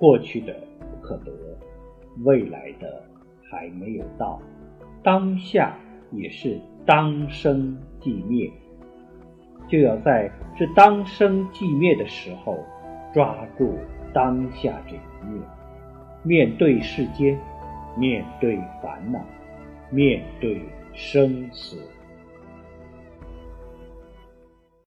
过去的不可得未来的还没有到当下也是当生即灭。就要在这当生即灭的时候抓住当下这一面面对世间面对烦恼面对生死。